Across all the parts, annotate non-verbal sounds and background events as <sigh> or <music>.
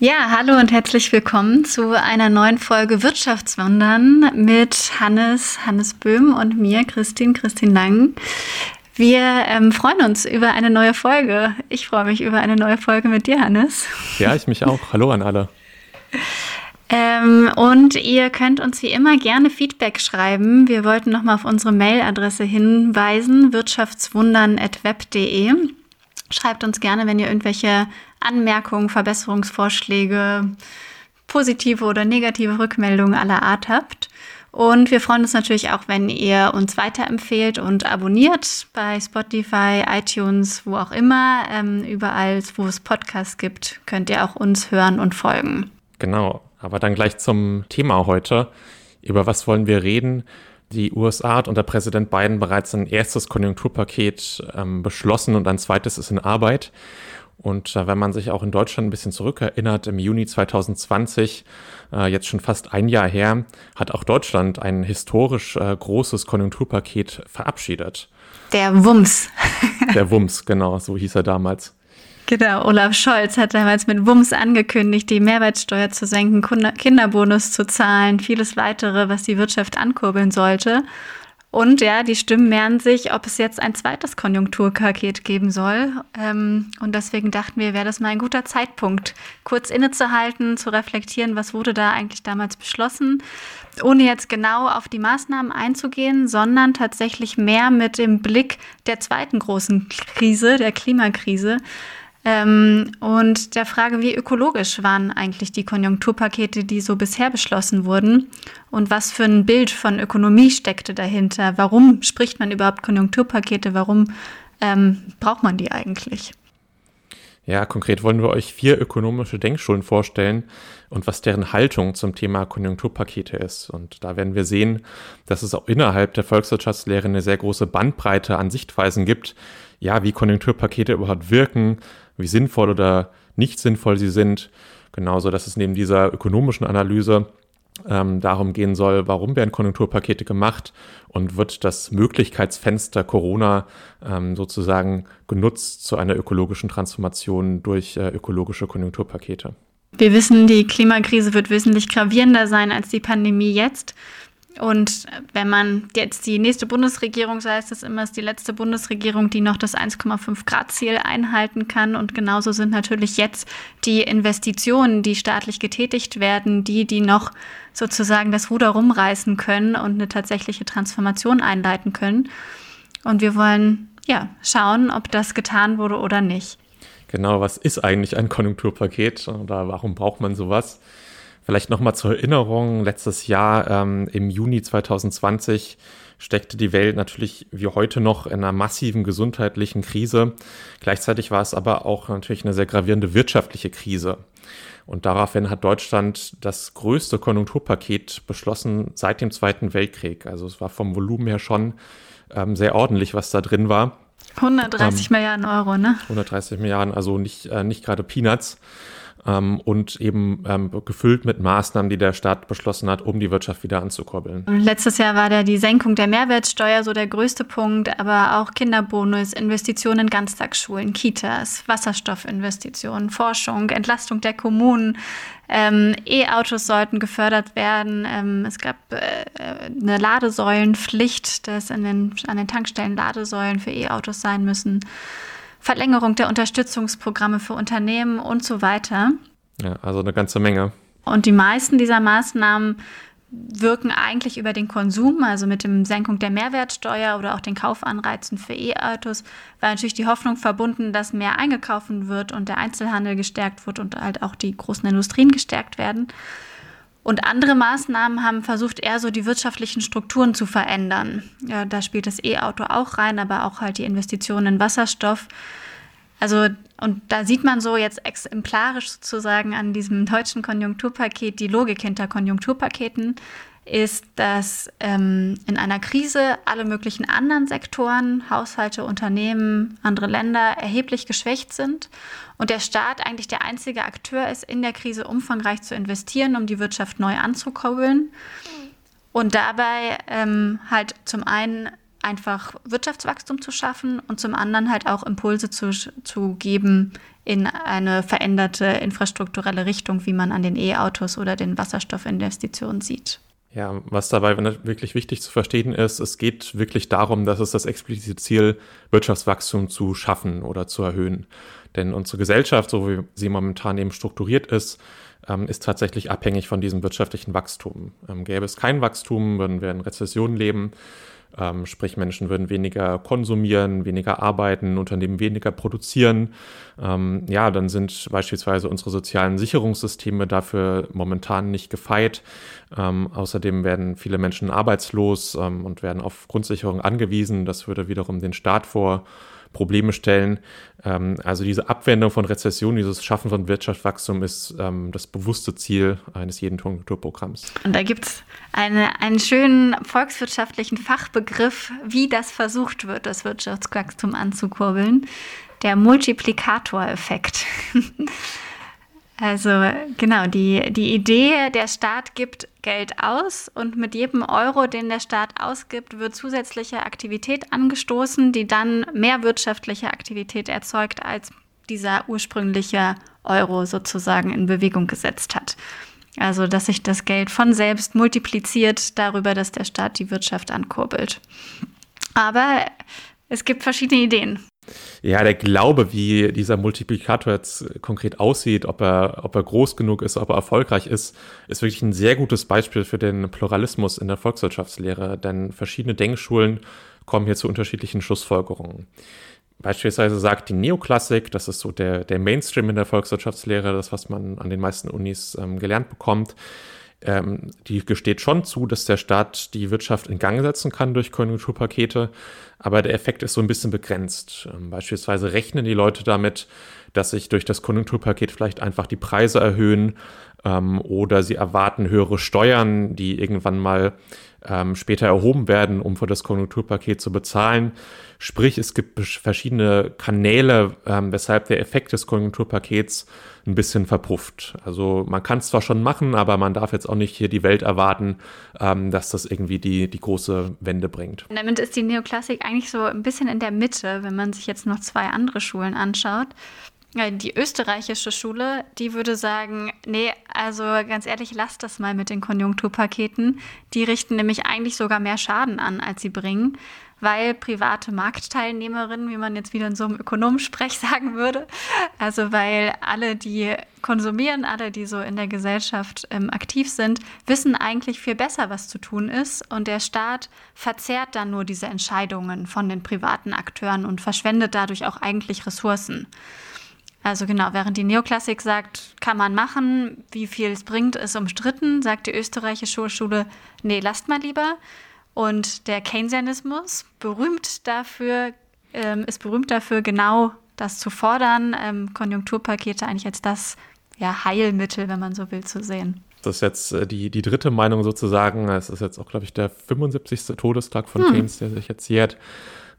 Ja, hallo und herzlich willkommen zu einer neuen Folge Wirtschaftswundern mit Hannes, Hannes Böhm und mir, Christine, Christine Lang. Wir ähm, freuen uns über eine neue Folge. Ich freue mich über eine neue Folge mit dir, Hannes. Ja, ich mich auch. Hallo an alle. <laughs> Ähm, und ihr könnt uns wie immer gerne Feedback schreiben. Wir wollten nochmal auf unsere Mailadresse hinweisen, wirtschaftswundern.web.de. Schreibt uns gerne, wenn ihr irgendwelche Anmerkungen, Verbesserungsvorschläge, positive oder negative Rückmeldungen aller Art habt. Und wir freuen uns natürlich auch, wenn ihr uns weiterempfehlt und abonniert bei Spotify, iTunes, wo auch immer. Ähm, überall, wo es Podcasts gibt, könnt ihr auch uns hören und folgen. Genau, aber dann gleich zum Thema heute. Über was wollen wir reden? Die USA hat unter Präsident Biden bereits ein erstes Konjunkturpaket ähm, beschlossen und ein zweites ist in Arbeit. Und äh, wenn man sich auch in Deutschland ein bisschen zurückerinnert, im Juni 2020, äh, jetzt schon fast ein Jahr her, hat auch Deutschland ein historisch äh, großes Konjunkturpaket verabschiedet. Der Wumms. <laughs> Der Wumms, genau, so hieß er damals. Genau, Olaf Scholz hat damals mit Wumms angekündigt, die Mehrwertsteuer zu senken, Kinderbonus zu zahlen, vieles weitere, was die Wirtschaft ankurbeln sollte. Und ja, die Stimmen mehren sich, ob es jetzt ein zweites Konjunkturpaket geben soll. Ähm, und deswegen dachten wir, wäre das mal ein guter Zeitpunkt, kurz innezuhalten, zu reflektieren, was wurde da eigentlich damals beschlossen, ohne jetzt genau auf die Maßnahmen einzugehen, sondern tatsächlich mehr mit dem Blick der zweiten großen Krise, der Klimakrise. Ähm, und der Frage, wie ökologisch waren eigentlich die Konjunkturpakete, die so bisher beschlossen wurden? Und was für ein Bild von Ökonomie steckte dahinter? Warum spricht man überhaupt Konjunkturpakete? Warum ähm, braucht man die eigentlich? Ja, konkret wollen wir euch vier ökonomische Denkschulen vorstellen und was deren Haltung zum Thema Konjunkturpakete ist. Und da werden wir sehen, dass es auch innerhalb der Volkswirtschaftslehre eine sehr große Bandbreite an Sichtweisen gibt, ja, wie Konjunkturpakete überhaupt wirken, wie sinnvoll oder nicht sinnvoll sie sind. Genauso, dass es neben dieser ökonomischen Analyse ähm, darum gehen soll, warum werden Konjunkturpakete gemacht und wird das Möglichkeitsfenster Corona ähm, sozusagen genutzt zu einer ökologischen Transformation durch äh, ökologische Konjunkturpakete. Wir wissen, die Klimakrise wird wesentlich gravierender sein als die Pandemie jetzt. Und wenn man jetzt die nächste Bundesregierung, heißt es immer, ist die letzte Bundesregierung, die noch das 1,5 Grad Ziel einhalten kann. Und genauso sind natürlich jetzt die Investitionen, die staatlich getätigt werden, die, die noch sozusagen das Ruder rumreißen können und eine tatsächliche Transformation einleiten können. Und wir wollen ja schauen, ob das getan wurde oder nicht. Genau, was ist eigentlich ein Konjunkturpaket oder warum braucht man sowas? Vielleicht nochmal zur Erinnerung, letztes Jahr ähm, im Juni 2020 steckte die Welt natürlich wie heute noch in einer massiven gesundheitlichen Krise. Gleichzeitig war es aber auch natürlich eine sehr gravierende wirtschaftliche Krise. Und daraufhin hat Deutschland das größte Konjunkturpaket beschlossen seit dem Zweiten Weltkrieg. Also es war vom Volumen her schon ähm, sehr ordentlich, was da drin war. 130 ähm, Milliarden Euro, ne? 130 Milliarden, also nicht, äh, nicht gerade Peanuts ähm, und eben ähm, gefüllt mit Maßnahmen, die der Staat beschlossen hat, um die Wirtschaft wieder anzukurbeln. Letztes Jahr war da die Senkung der Mehrwertsteuer so der größte Punkt, aber auch Kinderbonus, Investitionen in Ganztagsschulen, Kitas, Wasserstoffinvestitionen, Forschung, Entlastung der Kommunen. Ähm, E-Autos sollten gefördert werden. Ähm, es gab äh, eine Ladesäulenpflicht, dass in den, an den Tankstellen Ladesäulen für E-Autos sein müssen. Verlängerung der Unterstützungsprogramme für Unternehmen und so weiter. Ja, also eine ganze Menge. Und die meisten dieser Maßnahmen wirken eigentlich über den Konsum, also mit dem Senkung der Mehrwertsteuer oder auch den Kaufanreizen für E-Autos, war natürlich die Hoffnung verbunden, dass mehr eingekauft wird und der Einzelhandel gestärkt wird und halt auch die großen Industrien gestärkt werden. Und andere Maßnahmen haben versucht, eher so die wirtschaftlichen Strukturen zu verändern. Ja, da spielt das E-Auto auch rein, aber auch halt die Investitionen in Wasserstoff. Also, und da sieht man so jetzt exemplarisch sozusagen an diesem deutschen Konjunkturpaket die Logik hinter Konjunkturpaketen ist, dass ähm, in einer Krise alle möglichen anderen Sektoren, Haushalte, Unternehmen, andere Länder erheblich geschwächt sind und der Staat eigentlich der einzige Akteur ist, in der Krise umfangreich zu investieren, um die Wirtschaft neu anzukurbeln und dabei ähm, halt zum einen einfach Wirtschaftswachstum zu schaffen und zum anderen halt auch Impulse zu, zu geben in eine veränderte infrastrukturelle Richtung, wie man an den E-Autos oder den Wasserstoffinvestitionen sieht. Ja, was dabei wirklich wichtig zu verstehen ist, es geht wirklich darum, dass es das explizite Ziel, Wirtschaftswachstum zu schaffen oder zu erhöhen. Denn unsere Gesellschaft, so wie sie momentan eben strukturiert ist, ähm, ist tatsächlich abhängig von diesem wirtschaftlichen Wachstum. Ähm, gäbe es kein Wachstum, würden wir in Rezession leben. Ähm, sprich, Menschen würden weniger konsumieren, weniger arbeiten, Unternehmen weniger produzieren. Ähm, ja, dann sind beispielsweise unsere sozialen Sicherungssysteme dafür momentan nicht gefeit. Ähm, außerdem werden viele Menschen arbeitslos ähm, und werden auf Grundsicherung angewiesen. Das würde wiederum den Staat vor Probleme stellen. Ähm, also diese Abwendung von Rezession, dieses Schaffen von Wirtschaftswachstum ist ähm, das bewusste Ziel eines jeden Konjunkturprogramms. Und da gibt es eine, einen schönen volkswirtschaftlichen Fachbegriff, wie das versucht wird, das Wirtschaftswachstum anzukurbeln. Der Multiplikatoreffekt. <laughs> Also genau, die, die Idee, der Staat gibt Geld aus und mit jedem Euro, den der Staat ausgibt, wird zusätzliche Aktivität angestoßen, die dann mehr wirtschaftliche Aktivität erzeugt, als dieser ursprüngliche Euro sozusagen in Bewegung gesetzt hat. Also dass sich das Geld von selbst multipliziert darüber, dass der Staat die Wirtschaft ankurbelt. Aber es gibt verschiedene Ideen. Ja, der Glaube, wie dieser Multiplikator jetzt konkret aussieht, ob er, ob er groß genug ist, ob er erfolgreich ist, ist wirklich ein sehr gutes Beispiel für den Pluralismus in der Volkswirtschaftslehre, denn verschiedene Denkschulen kommen hier zu unterschiedlichen Schlussfolgerungen. Beispielsweise sagt die Neoklassik, das ist so der, der Mainstream in der Volkswirtschaftslehre, das, was man an den meisten Unis ähm, gelernt bekommt, ähm, die gesteht schon zu, dass der Staat die Wirtschaft in Gang setzen kann durch Konjunkturpakete, aber der Effekt ist so ein bisschen begrenzt. Ähm, beispielsweise rechnen die Leute damit, dass sich durch das Konjunkturpaket vielleicht einfach die Preise erhöhen ähm, oder sie erwarten höhere Steuern, die irgendwann mal ähm, später erhoben werden, um für das Konjunkturpaket zu bezahlen. Sprich, es gibt verschiedene Kanäle, ähm, weshalb der Effekt des Konjunkturpakets ein bisschen verpufft. Also man kann es zwar schon machen, aber man darf jetzt auch nicht hier die Welt erwarten, ähm, dass das irgendwie die, die große Wende bringt. damit ist die Neoklassik eigentlich so ein bisschen in der Mitte, wenn man sich jetzt noch zwei andere Schulen anschaut. Die österreichische Schule, die würde sagen, nee, also ganz ehrlich, lasst das mal mit den Konjunkturpaketen. Die richten nämlich eigentlich sogar mehr Schaden an, als sie bringen weil private Marktteilnehmerinnen, wie man jetzt wieder in so einem Ökonomensprech <laughs> sagen würde, also weil alle, die konsumieren, alle, die so in der Gesellschaft ähm, aktiv sind, wissen eigentlich viel besser, was zu tun ist. Und der Staat verzerrt dann nur diese Entscheidungen von den privaten Akteuren und verschwendet dadurch auch eigentlich Ressourcen. Also genau, während die Neoklassik sagt, kann man machen, wie viel es bringt, ist umstritten, sagt die österreichische Schule, nee, lasst mal lieber. Und der Keynesianismus, berühmt dafür, ähm, ist berühmt dafür, genau das zu fordern, ähm, Konjunkturpakete eigentlich als das ja, Heilmittel, wenn man so will, zu sehen. Das ist jetzt äh, die, die dritte Meinung sozusagen. Es ist jetzt auch, glaube ich, der 75. Todestag von hm. Keynes, der sich jetzt jährt.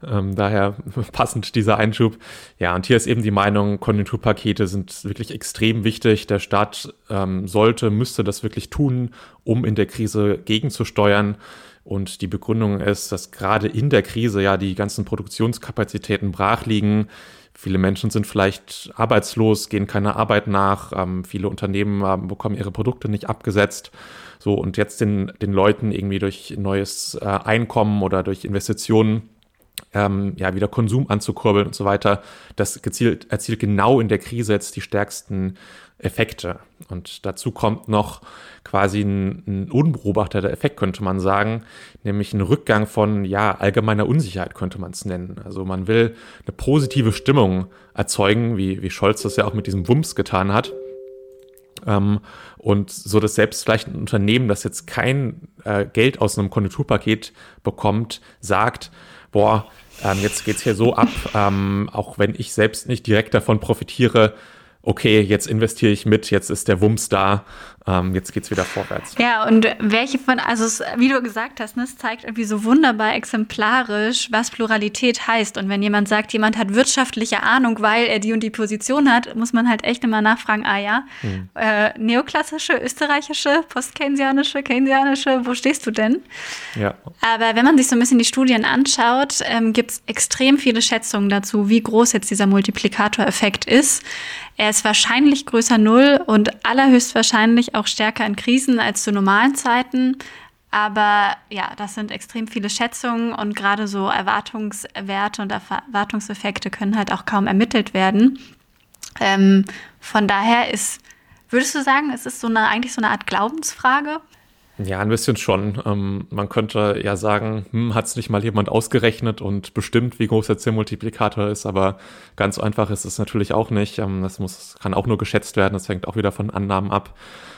Ähm, daher <laughs> passend dieser Einschub. Ja, und hier ist eben die Meinung, Konjunkturpakete sind wirklich extrem wichtig. Der Staat ähm, sollte, müsste das wirklich tun, um in der Krise gegenzusteuern. Und die Begründung ist, dass gerade in der Krise ja die ganzen Produktionskapazitäten brach liegen. Viele Menschen sind vielleicht arbeitslos, gehen keiner Arbeit nach. Ähm, viele Unternehmen ähm, bekommen ihre Produkte nicht abgesetzt. So, und jetzt den, den Leuten irgendwie durch neues äh, Einkommen oder durch Investitionen ähm, ja, wieder Konsum anzukurbeln und so weiter. Das gezielt, erzielt genau in der Krise jetzt die stärksten Effekte. Und dazu kommt noch quasi ein, ein unbeobachteter Effekt, könnte man sagen, nämlich ein Rückgang von ja, allgemeiner Unsicherheit, könnte man es nennen. Also man will eine positive Stimmung erzeugen, wie, wie Scholz das ja auch mit diesem Wumms getan hat. Ähm, und so, dass selbst vielleicht ein Unternehmen, das jetzt kein äh, Geld aus einem Konjunkturpaket bekommt, sagt, boah, ähm, jetzt geht's hier so ab, ähm, auch wenn ich selbst nicht direkt davon profitiere, okay, jetzt investiere ich mit, jetzt ist der Wumms da ähm, jetzt geht es wieder vorwärts. Ja, und welche von, also es, wie du gesagt hast, ne, es zeigt irgendwie so wunderbar exemplarisch, was Pluralität heißt. Und wenn jemand sagt, jemand hat wirtschaftliche Ahnung, weil er die und die Position hat, muss man halt echt immer nachfragen, ah ja, hm. äh, neoklassische, österreichische, postkeynesianische, keynesianische, wo stehst du denn? Ja. Aber wenn man sich so ein bisschen die Studien anschaut, ähm, gibt es extrem viele Schätzungen dazu, wie groß jetzt dieser Multiplikatoreffekt ist. Er ist wahrscheinlich größer Null und allerhöchstwahrscheinlich auch stärker in Krisen als zu normalen Zeiten. Aber ja, das sind extrem viele Schätzungen und gerade so Erwartungswerte und Erwartungseffekte können halt auch kaum ermittelt werden. Ähm, von daher ist, würdest du sagen, es ist so eine, eigentlich so eine Art Glaubensfrage? Ja, ein bisschen schon. Ähm, man könnte ja sagen, hm, hat es nicht mal jemand ausgerechnet und bestimmt, wie groß der Zielmultiplikator ist, aber ganz einfach ist es natürlich auch nicht. Ähm, das muss, kann auch nur geschätzt werden, das hängt auch wieder von Annahmen ab.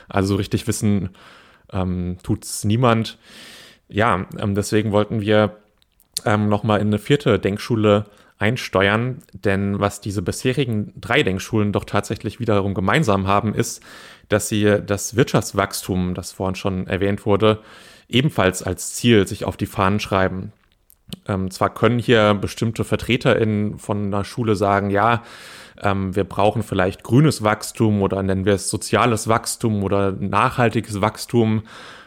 Also richtig wissen ähm, tut es niemand. Ja, ähm, deswegen wollten wir ähm, nochmal in eine vierte Denkschule einsteuern, denn was diese bisherigen drei Denkschulen doch tatsächlich wiederum gemeinsam haben, ist, dass sie das Wirtschaftswachstum, das vorhin schon erwähnt wurde, ebenfalls als Ziel sich auf die Fahnen schreiben. Ähm, zwar können hier bestimmte VertreterInnen von einer Schule sagen, ja, ähm, wir brauchen vielleicht grünes Wachstum oder nennen wir es soziales Wachstum oder nachhaltiges Wachstum.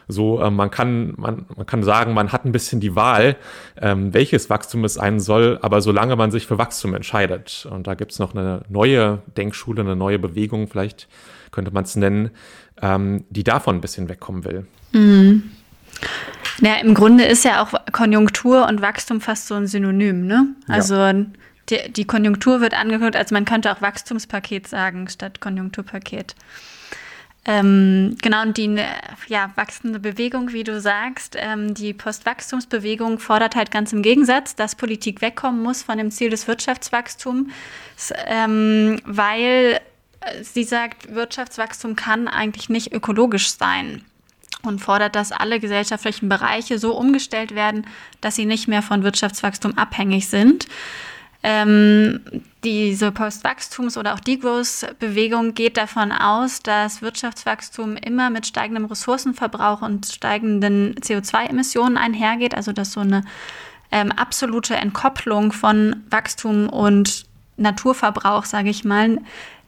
So, äh, man kann, man, man kann sagen, man hat ein bisschen die Wahl, ähm, welches Wachstum es sein soll, aber solange man sich für Wachstum entscheidet. Und da gibt es noch eine neue Denkschule, eine neue Bewegung, vielleicht könnte man es nennen, ähm, die davon ein bisschen wegkommen will. Mhm. Ja, im Grunde ist ja auch Konjunktur und Wachstum fast so ein Synonym, ne? Also ja. die, die, Konjunktur wird angekündigt, also man könnte auch Wachstumspaket sagen statt Konjunkturpaket. Ähm, genau, und die ja, wachsende Bewegung, wie du sagst, ähm, die Postwachstumsbewegung fordert halt ganz im Gegensatz, dass Politik wegkommen muss von dem Ziel des Wirtschaftswachstums, ähm, weil sie sagt, Wirtschaftswachstum kann eigentlich nicht ökologisch sein und fordert, dass alle gesellschaftlichen Bereiche so umgestellt werden, dass sie nicht mehr von Wirtschaftswachstum abhängig sind. Ähm, diese Postwachstums- oder auch Degrowth-Bewegung geht davon aus, dass Wirtschaftswachstum immer mit steigendem Ressourcenverbrauch und steigenden CO2-Emissionen einhergeht, also dass so eine ähm, absolute Entkopplung von Wachstum und Naturverbrauch, sage ich mal,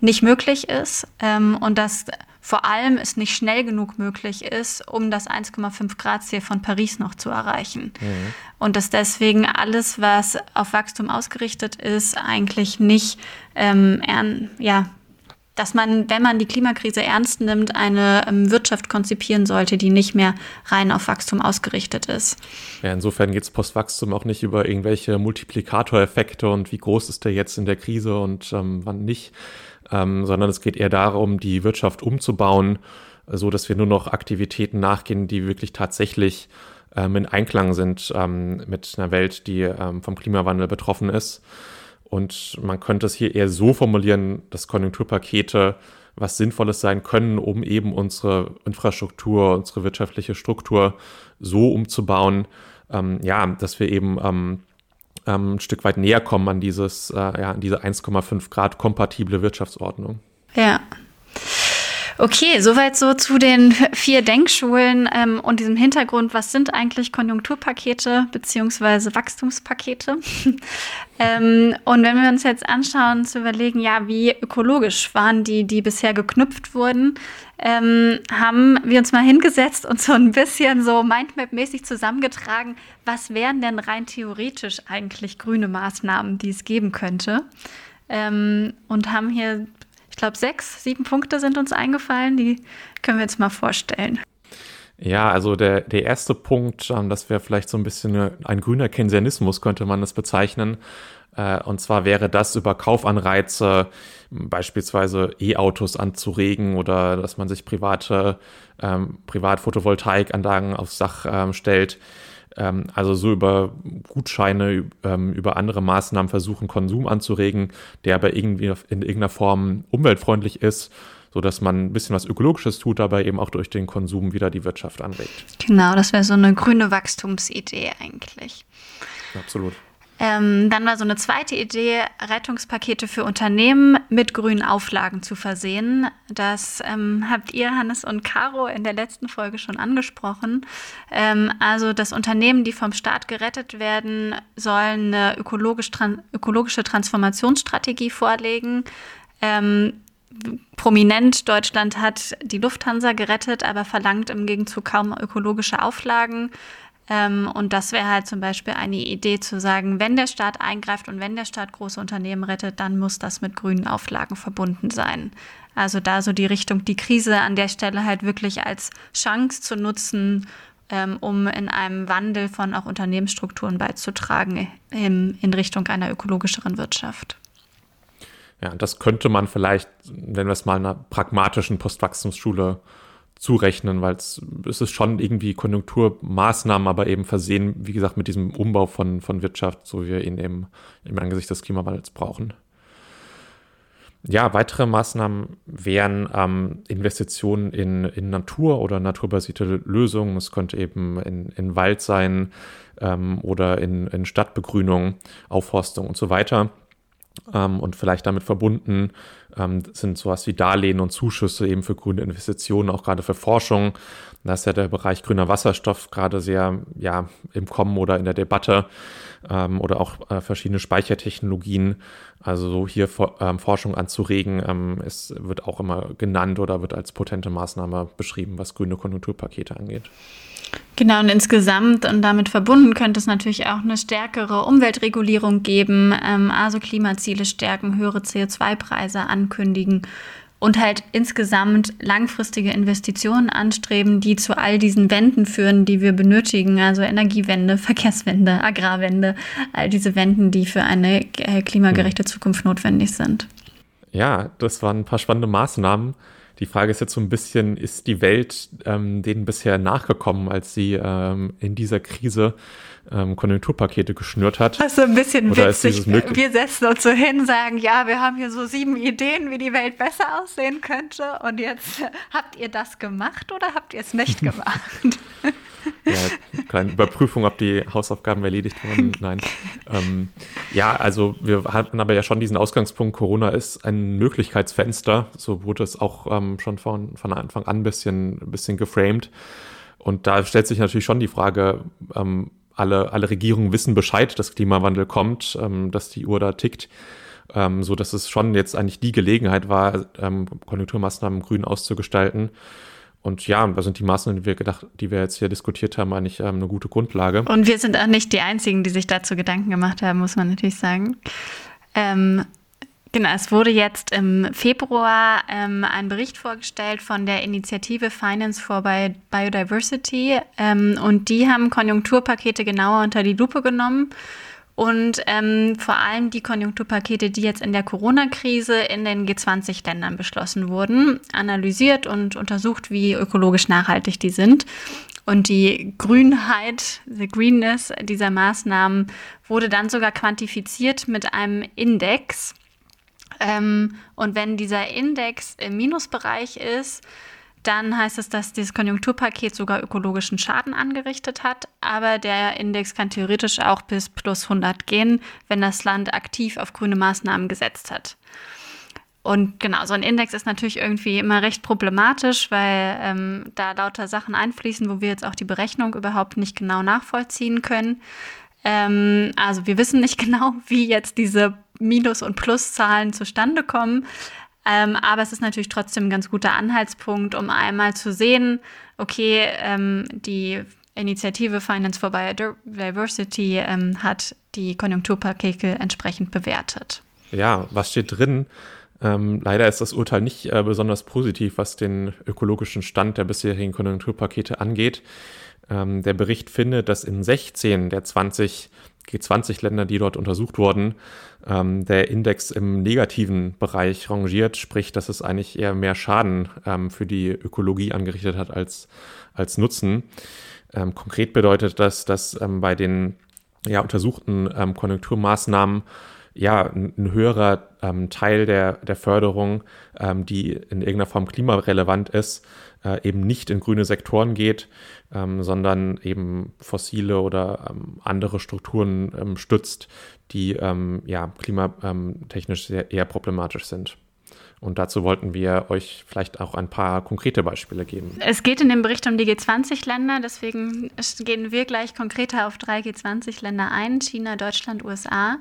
nicht möglich ist ähm, und dass vor allem es nicht schnell genug möglich ist, um das 1,5 Grad Ziel von Paris noch zu erreichen. Mhm. Und dass deswegen alles, was auf Wachstum ausgerichtet ist, eigentlich nicht ähm, ja, dass man, wenn man die Klimakrise ernst nimmt, eine ähm, Wirtschaft konzipieren sollte, die nicht mehr rein auf Wachstum ausgerichtet ist. Ja, insofern geht es Postwachstum auch nicht über irgendwelche Multiplikatoreffekte und wie groß ist der jetzt in der Krise und ähm, wann nicht, ähm, sondern es geht eher darum, die Wirtschaft umzubauen, so dass wir nur noch Aktivitäten nachgehen, die wirklich tatsächlich ähm, in Einklang sind ähm, mit einer Welt, die ähm, vom Klimawandel betroffen ist. Und man könnte es hier eher so formulieren, dass Konjunkturpakete was Sinnvolles sein können, um eben unsere Infrastruktur, unsere wirtschaftliche Struktur so umzubauen, ähm, ja, dass wir eben ähm, ähm, ein Stück weit näher kommen an dieses, äh, ja, an diese 1,5 Grad kompatible Wirtschaftsordnung. Ja. Okay, soweit so zu den vier Denkschulen ähm, und diesem Hintergrund. Was sind eigentlich Konjunkturpakete beziehungsweise Wachstumspakete? <laughs> ähm, und wenn wir uns jetzt anschauen, zu überlegen, ja, wie ökologisch waren die, die bisher geknüpft wurden, ähm, haben wir uns mal hingesetzt und so ein bisschen so Mindmap-mäßig zusammengetragen, was wären denn rein theoretisch eigentlich grüne Maßnahmen, die es geben könnte. Ähm, und haben hier glaube, sechs, sieben Punkte sind uns eingefallen. Die können wir jetzt mal vorstellen. Ja, also der, der erste Punkt, ähm, das wäre vielleicht so ein bisschen ein grüner Keynesianismus, könnte man das bezeichnen. Äh, und zwar wäre das über Kaufanreize, beispielsweise E-Autos anzuregen oder dass man sich private, ähm, Privat-Photovoltaikanlagen aufs Dach ähm, stellt also so über Gutscheine, ähm, über andere Maßnahmen versuchen, Konsum anzuregen, der aber irgendwie in irgendeiner Form umweltfreundlich ist, sodass man ein bisschen was Ökologisches tut, aber eben auch durch den Konsum wieder die Wirtschaft anregt. Genau, das wäre so eine grüne Wachstumsidee eigentlich. Absolut. Ähm, dann war so eine zweite Idee, Rettungspakete für Unternehmen mit grünen Auflagen zu versehen. Das ähm, habt ihr, Hannes und Caro, in der letzten Folge schon angesprochen. Ähm, also, dass Unternehmen, die vom Staat gerettet werden, sollen eine ökologisch, tran ökologische Transformationsstrategie vorlegen. Ähm, prominent, Deutschland hat die Lufthansa gerettet, aber verlangt im Gegenzug kaum ökologische Auflagen. Ähm, und das wäre halt zum Beispiel eine Idee zu sagen, wenn der Staat eingreift und wenn der Staat große Unternehmen rettet, dann muss das mit grünen Auflagen verbunden sein. Also da so die Richtung, die Krise an der Stelle halt wirklich als Chance zu nutzen, ähm, um in einem Wandel von auch Unternehmensstrukturen beizutragen in, in Richtung einer ökologischeren Wirtschaft. Ja, das könnte man vielleicht, wenn wir es mal einer pragmatischen Postwachstumsschule zurechnen, weil es, ist schon irgendwie Konjunkturmaßnahmen, aber eben versehen, wie gesagt, mit diesem Umbau von, von Wirtschaft, so wie wir ihn eben im Angesicht des Klimawandels brauchen. Ja, weitere Maßnahmen wären ähm, Investitionen in, in Natur oder naturbasierte Lösungen. Es könnte eben in, in Wald sein ähm, oder in, in Stadtbegrünung, Aufforstung und so weiter. Ähm, und vielleicht damit verbunden ähm, sind sowas wie Darlehen und Zuschüsse eben für grüne Investitionen, auch gerade für Forschung. Da ist ja der Bereich grüner Wasserstoff gerade sehr ja, im Kommen oder in der Debatte ähm, oder auch äh, verschiedene Speichertechnologien. Also so hier ähm, Forschung anzuregen, ähm, es wird auch immer genannt oder wird als potente Maßnahme beschrieben, was grüne Konjunkturpakete angeht. Genau, und insgesamt und damit verbunden könnte es natürlich auch eine stärkere Umweltregulierung geben, ähm, also Klimaziele stärken, höhere CO2-Preise ankündigen und halt insgesamt langfristige Investitionen anstreben, die zu all diesen Wänden führen, die wir benötigen, also Energiewende, <laughs> Verkehrswende, Agrarwende, all diese Wänden, die für eine äh, klimagerechte Zukunft notwendig sind. Ja, das waren ein paar spannende Maßnahmen. Die Frage ist jetzt so ein bisschen, ist die Welt ähm, denen bisher nachgekommen, als sie ähm, in dieser Krise ähm, Konjunkturpakete geschnürt hat? Das ist ein bisschen Oder witzig. Wir setzen uns so hin, sagen, ja, wir haben hier so sieben Ideen, wie die Welt besser aussehen könnte. Und jetzt <laughs> habt ihr das gemacht oder habt ihr es nicht <laughs> gemacht? ja, kleine Überprüfung, ob die Hausaufgaben erledigt wurden. Nein. <laughs> Ähm, ja, also wir hatten aber ja schon diesen Ausgangspunkt, Corona ist ein Möglichkeitsfenster. So wurde es auch ähm, schon von, von Anfang an ein bisschen, ein bisschen geframed. Und da stellt sich natürlich schon die Frage, ähm, alle, alle Regierungen wissen Bescheid, dass Klimawandel kommt, ähm, dass die Uhr da tickt. Ähm, so dass es schon jetzt eigentlich die Gelegenheit war, ähm, Konjunkturmaßnahmen grün auszugestalten. Und ja, da sind die Maßnahmen, die wir gedacht, die wir jetzt hier diskutiert haben, eigentlich ähm, eine gute Grundlage. Und wir sind auch nicht die einzigen, die sich dazu Gedanken gemacht haben, muss man natürlich sagen. Ähm, genau, es wurde jetzt im Februar ähm, ein Bericht vorgestellt von der Initiative Finance for Biodiversity. Ähm, und die haben Konjunkturpakete genauer unter die Lupe genommen und ähm, vor allem die Konjunkturpakete, die jetzt in der Corona-Krise in den G20-Ländern beschlossen wurden, analysiert und untersucht, wie ökologisch nachhaltig die sind. Und die Grünheit, the Greenness dieser Maßnahmen wurde dann sogar quantifiziert mit einem Index. Ähm, und wenn dieser Index im Minusbereich ist, dann heißt es, dass dieses Konjunkturpaket sogar ökologischen Schaden angerichtet hat, aber der Index kann theoretisch auch bis plus 100 gehen, wenn das Land aktiv auf grüne Maßnahmen gesetzt hat. Und genau, so ein Index ist natürlich irgendwie immer recht problematisch, weil ähm, da lauter Sachen einfließen, wo wir jetzt auch die Berechnung überhaupt nicht genau nachvollziehen können. Ähm, also wir wissen nicht <laughs> genau, wie jetzt diese Minus- und Pluszahlen zustande kommen. Ähm, aber es ist natürlich trotzdem ein ganz guter Anhaltspunkt, um einmal zu sehen, okay, ähm, die Initiative Finance for Biodiversity ähm, hat die Konjunkturpakete entsprechend bewertet. Ja, was steht drin? Ähm, leider ist das Urteil nicht äh, besonders positiv, was den ökologischen Stand der bisherigen Konjunkturpakete angeht. Ähm, der Bericht findet, dass in 16 der 20 G20-Länder, die dort untersucht wurden, ähm, der Index im negativen Bereich rangiert, sprich, dass es eigentlich eher mehr Schaden ähm, für die Ökologie angerichtet hat als, als Nutzen. Ähm, konkret bedeutet das, dass ähm, bei den ja, untersuchten ähm, Konjunkturmaßnahmen ja, ein, höherer ähm, Teil der, der Förderung, die in irgendeiner Form klimarelevant ist, äh, eben nicht in grüne Sektoren geht, ähm, sondern eben fossile oder ähm, andere Strukturen ähm, stützt, die ähm, ja klimatechnisch sehr, eher problematisch sind. Und dazu wollten wir euch vielleicht auch ein paar konkrete Beispiele geben. Es geht in dem Bericht um die G20-Länder, deswegen gehen wir gleich konkreter auf drei G20-Länder ein, China, Deutschland, USA.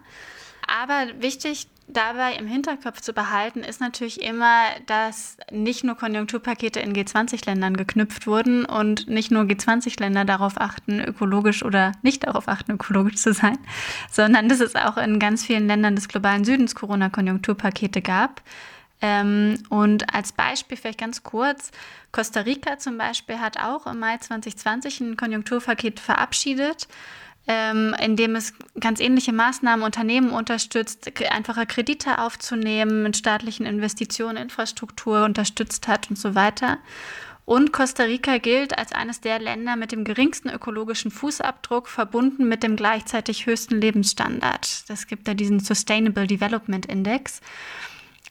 Aber wichtig dabei im Hinterkopf zu behalten ist natürlich immer, dass nicht nur Konjunkturpakete in G20-Ländern geknüpft wurden und nicht nur G20-Länder darauf achten, ökologisch oder nicht darauf achten, ökologisch zu sein, sondern dass es auch in ganz vielen Ländern des globalen Südens Corona-Konjunkturpakete gab. Ähm, und als Beispiel vielleicht ganz kurz, Costa Rica zum Beispiel hat auch im Mai 2020 ein Konjunkturpaket verabschiedet, ähm, in dem es ganz ähnliche Maßnahmen Unternehmen unterstützt, einfache Kredite aufzunehmen, mit staatlichen Investitionen, Infrastruktur unterstützt hat und so weiter. Und Costa Rica gilt als eines der Länder mit dem geringsten ökologischen Fußabdruck, verbunden mit dem gleichzeitig höchsten Lebensstandard. Es gibt da diesen Sustainable Development Index.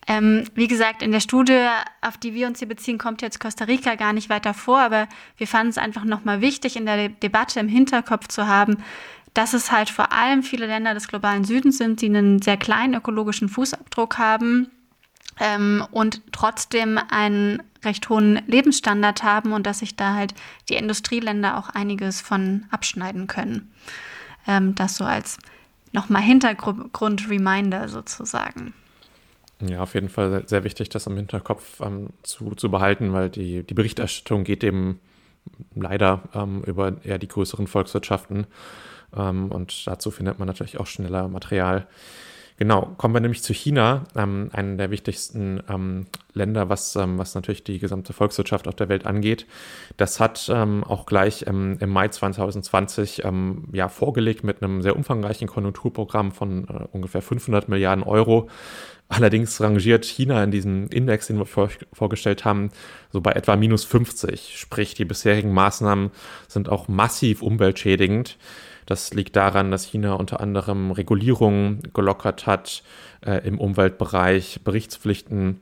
Ähm, wie gesagt, in der Studie, auf die wir uns hier beziehen, kommt jetzt Costa Rica gar nicht weiter vor, aber wir fanden es einfach nochmal wichtig, in der Debatte im Hinterkopf zu haben, dass es halt vor allem viele Länder des globalen Südens sind, die einen sehr kleinen ökologischen Fußabdruck haben ähm, und trotzdem einen recht hohen Lebensstandard haben und dass sich da halt die Industrieländer auch einiges von abschneiden können. Ähm, das so als nochmal Hintergrund-Reminder sozusagen. Ja, auf jeden Fall sehr wichtig, das im Hinterkopf ähm, zu, zu behalten, weil die, die Berichterstattung geht eben leider ähm, über eher die größeren Volkswirtschaften. Ähm, und dazu findet man natürlich auch schneller Material. Genau, kommen wir nämlich zu China, ähm, einem der wichtigsten ähm, Länder, was, ähm, was natürlich die gesamte Volkswirtschaft auf der Welt angeht. Das hat ähm, auch gleich ähm, im Mai 2020 ähm, ja, vorgelegt mit einem sehr umfangreichen Konjunkturprogramm von äh, ungefähr 500 Milliarden Euro. Allerdings rangiert China in diesem Index, den wir vor, vorgestellt haben, so bei etwa minus 50. Sprich, die bisherigen Maßnahmen sind auch massiv umweltschädigend. Das liegt daran, dass China unter anderem Regulierungen gelockert hat äh, im Umweltbereich, Berichtspflichten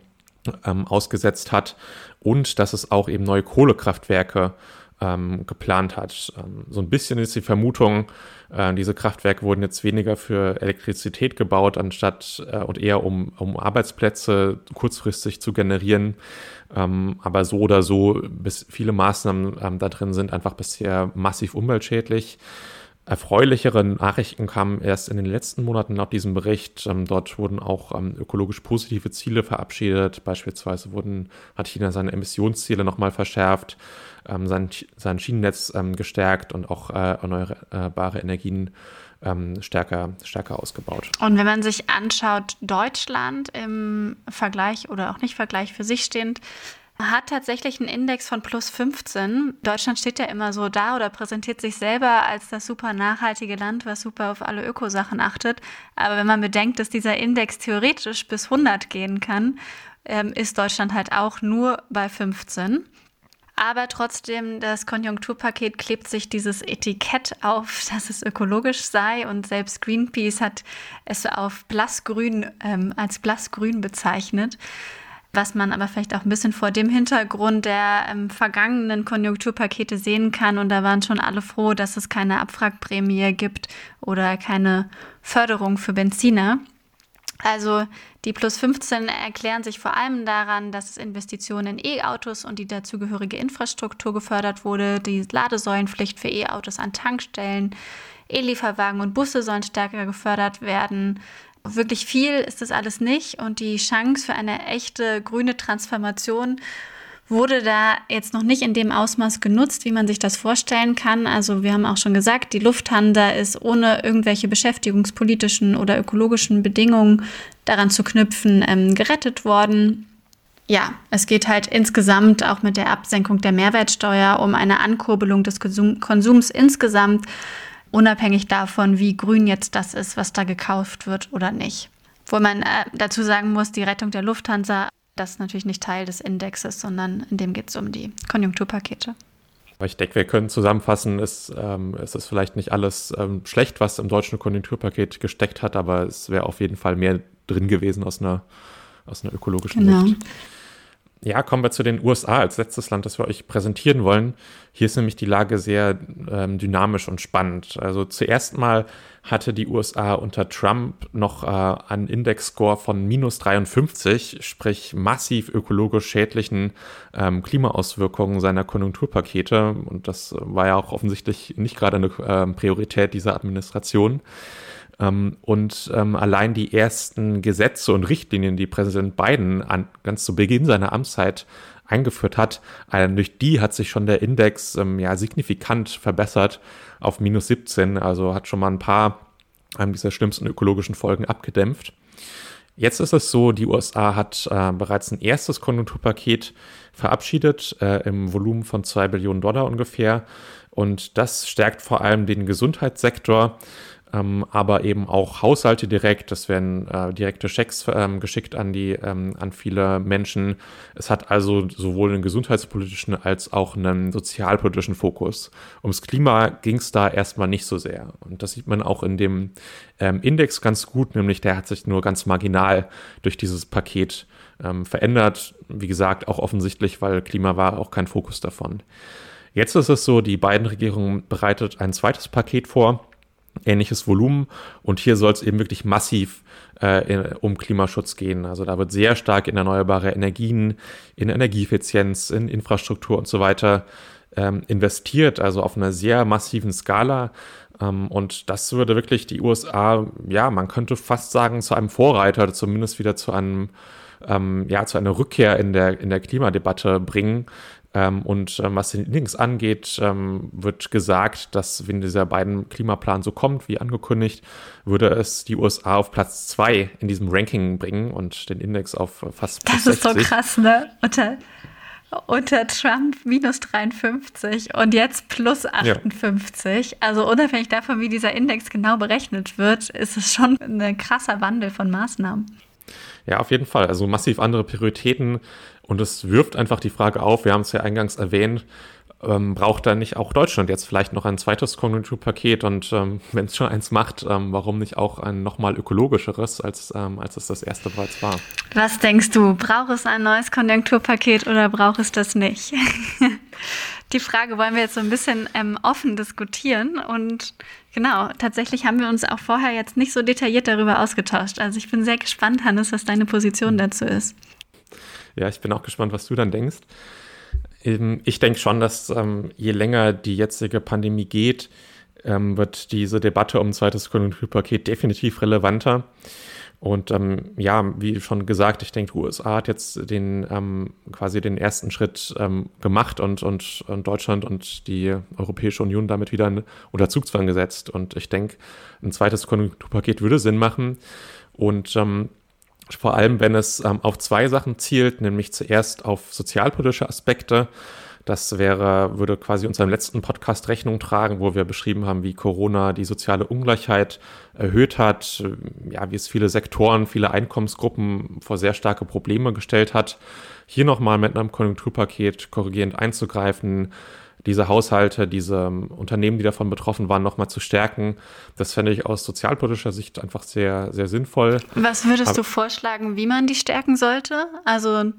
ähm, ausgesetzt hat und dass es auch eben neue Kohlekraftwerke ähm, geplant hat. Ähm, so ein bisschen ist die Vermutung, äh, diese Kraftwerke wurden jetzt weniger für Elektrizität gebaut, anstatt äh, und eher um, um Arbeitsplätze kurzfristig zu generieren. Ähm, aber so oder so, bis viele Maßnahmen ähm, da drin sind einfach bisher massiv umweltschädlich. Erfreulichere Nachrichten kamen erst in den letzten Monaten nach diesem Bericht. Ähm, dort wurden auch ähm, ökologisch positive Ziele verabschiedet. Beispielsweise wurden, hat China seine Emissionsziele nochmal verschärft, ähm, sein, sein Schienennetz gestärkt und auch äh, erneuerbare Energien stärker, stärker ausgebaut. Und wenn man sich anschaut, Deutschland im Vergleich oder auch nicht Vergleich für sich stehend, hat tatsächlich einen Index von plus 15. Deutschland steht ja immer so da oder präsentiert sich selber als das super nachhaltige Land, was super auf alle Ökosachen achtet. Aber wenn man bedenkt, dass dieser Index theoretisch bis 100 gehen kann, ähm, ist Deutschland halt auch nur bei 15. Aber trotzdem, das Konjunkturpaket klebt sich dieses Etikett auf, <laughs> dass es ökologisch sei. Und selbst Greenpeace hat es auf blassgrün, ähm, als blassgrün bezeichnet was man aber vielleicht auch ein bisschen vor dem Hintergrund der ähm, vergangenen Konjunkturpakete sehen kann. Und da waren schon alle froh, dass es keine Abwrackprämie gibt oder keine Förderung für Benziner. Also die Plus 15 erklären sich vor allem daran, dass Investitionen in E-Autos und die dazugehörige Infrastruktur gefördert wurde, die Ladesäulenpflicht für E-Autos an Tankstellen, E-Lieferwagen und Busse sollen stärker gefördert werden. Wirklich viel ist das alles nicht und die Chance für eine echte grüne Transformation wurde da jetzt noch nicht in dem Ausmaß genutzt, wie man sich das vorstellen kann. Also wir haben auch schon gesagt, die Lufthansa ist ohne irgendwelche beschäftigungspolitischen oder ökologischen Bedingungen daran zu knüpfen, ähm, gerettet worden. Ja, es geht halt insgesamt auch mit der Absenkung der Mehrwertsteuer um eine Ankurbelung des Konsums insgesamt unabhängig davon, wie grün jetzt das ist, was da gekauft wird oder nicht. Wo man äh, dazu sagen muss, die Rettung der Lufthansa, das ist natürlich nicht Teil des Indexes, sondern in dem geht es um die Konjunkturpakete. Ich denke, wir können zusammenfassen, es, ähm, es ist vielleicht nicht alles ähm, schlecht, was im deutschen Konjunkturpaket gesteckt hat, aber es wäre auf jeden Fall mehr drin gewesen aus einer, aus einer ökologischen genau. Sicht. Ja, kommen wir zu den USA als letztes Land, das wir euch präsentieren wollen. Hier ist nämlich die Lage sehr ähm, dynamisch und spannend. Also zuerst mal hatte die USA unter Trump noch äh, einen Indexscore von minus 53, sprich massiv ökologisch schädlichen ähm, Klimaauswirkungen seiner Konjunkturpakete. Und das war ja auch offensichtlich nicht gerade eine äh, Priorität dieser Administration. Ähm, und ähm, allein die ersten Gesetze und Richtlinien, die Präsident Biden an, ganz zu Beginn seiner Amtszeit eingeführt hat, äh, durch die hat sich schon der Index ähm, ja signifikant verbessert auf minus 17, also hat schon mal ein paar ähm, dieser schlimmsten ökologischen Folgen abgedämpft. Jetzt ist es so, die USA hat äh, bereits ein erstes Konjunkturpaket verabschiedet äh, im Volumen von zwei Billionen Dollar ungefähr. Und das stärkt vor allem den Gesundheitssektor ähm, aber eben auch Haushalte direkt. Es werden äh, direkte Schecks ähm, geschickt an die ähm, an viele Menschen. Es hat also sowohl einen gesundheitspolitischen als auch einen sozialpolitischen Fokus. Ums Klima ging es da erstmal nicht so sehr. Und das sieht man auch in dem ähm, Index ganz gut, nämlich der hat sich nur ganz marginal durch dieses Paket ähm, verändert. Wie gesagt, auch offensichtlich, weil Klima war auch kein Fokus davon. Jetzt ist es so, die beiden Regierungen bereitet ein zweites Paket vor ähnliches Volumen. Und hier soll es eben wirklich massiv äh, in, um Klimaschutz gehen. Also da wird sehr stark in erneuerbare Energien, in Energieeffizienz, in Infrastruktur und so weiter ähm, investiert, also auf einer sehr massiven Skala. Ähm, und das würde wirklich die USA, ja, man könnte fast sagen, zu einem Vorreiter, zumindest wieder zu einem ähm, ja, zu einer Rückkehr in der, in der Klimadebatte bringen, ähm, und ähm, was den Links angeht, ähm, wird gesagt, dass wenn dieser beiden Klimaplan so kommt, wie angekündigt, würde es die USA auf Platz zwei in diesem Ranking bringen und den Index auf fast Das ist 60. so krass, ne? Unter, unter Trump minus 53 und jetzt plus 58. Ja. Also unabhängig davon, wie dieser Index genau berechnet wird, ist es schon ein krasser Wandel von Maßnahmen. Ja, auf jeden Fall. Also massiv andere Prioritäten. Und es wirft einfach die Frage auf, wir haben es ja eingangs erwähnt, ähm, braucht da nicht auch Deutschland jetzt vielleicht noch ein zweites Konjunkturpaket? Und ähm, <laughs> wenn es schon eins macht, ähm, warum nicht auch ein nochmal ökologischeres, als, ähm, als es das erste bereits war? Was denkst du, braucht es ein neues Konjunkturpaket oder braucht es das nicht? <laughs> die Frage wollen wir jetzt so ein bisschen ähm, offen diskutieren. Und genau, tatsächlich haben wir uns auch vorher jetzt nicht so detailliert darüber ausgetauscht. Also ich bin sehr gespannt, Hannes, was deine Position dazu ist. Ja, ich bin auch gespannt, was du dann denkst. Ähm, ich denke schon, dass ähm, je länger die jetzige Pandemie geht, ähm, wird diese Debatte um ein zweites Konjunkturpaket definitiv relevanter. Und ähm, ja, wie schon gesagt, ich denke, USA hat jetzt den ähm, quasi den ersten Schritt ähm, gemacht und, und, und, Deutschland und die Europäische Union damit wieder unter Zugzwang gesetzt. Und ich denke, ein zweites Konjunkturpaket würde Sinn machen. Und ähm, vor allem, wenn es ähm, auf zwei Sachen zielt, nämlich zuerst auf sozialpolitische Aspekte. Das wäre, würde quasi unserem letzten Podcast Rechnung tragen, wo wir beschrieben haben, wie Corona die soziale Ungleichheit erhöht hat, ja, wie es viele Sektoren, viele Einkommensgruppen vor sehr starke Probleme gestellt hat. Hier nochmal mit einem Konjunkturpaket korrigierend einzugreifen, diese Haushalte, diese ähm, Unternehmen, die davon betroffen waren, nochmal zu stärken. Das fände ich aus sozialpolitischer Sicht einfach sehr, sehr sinnvoll. Was würdest Aber, du vorschlagen, wie man die stärken sollte? Also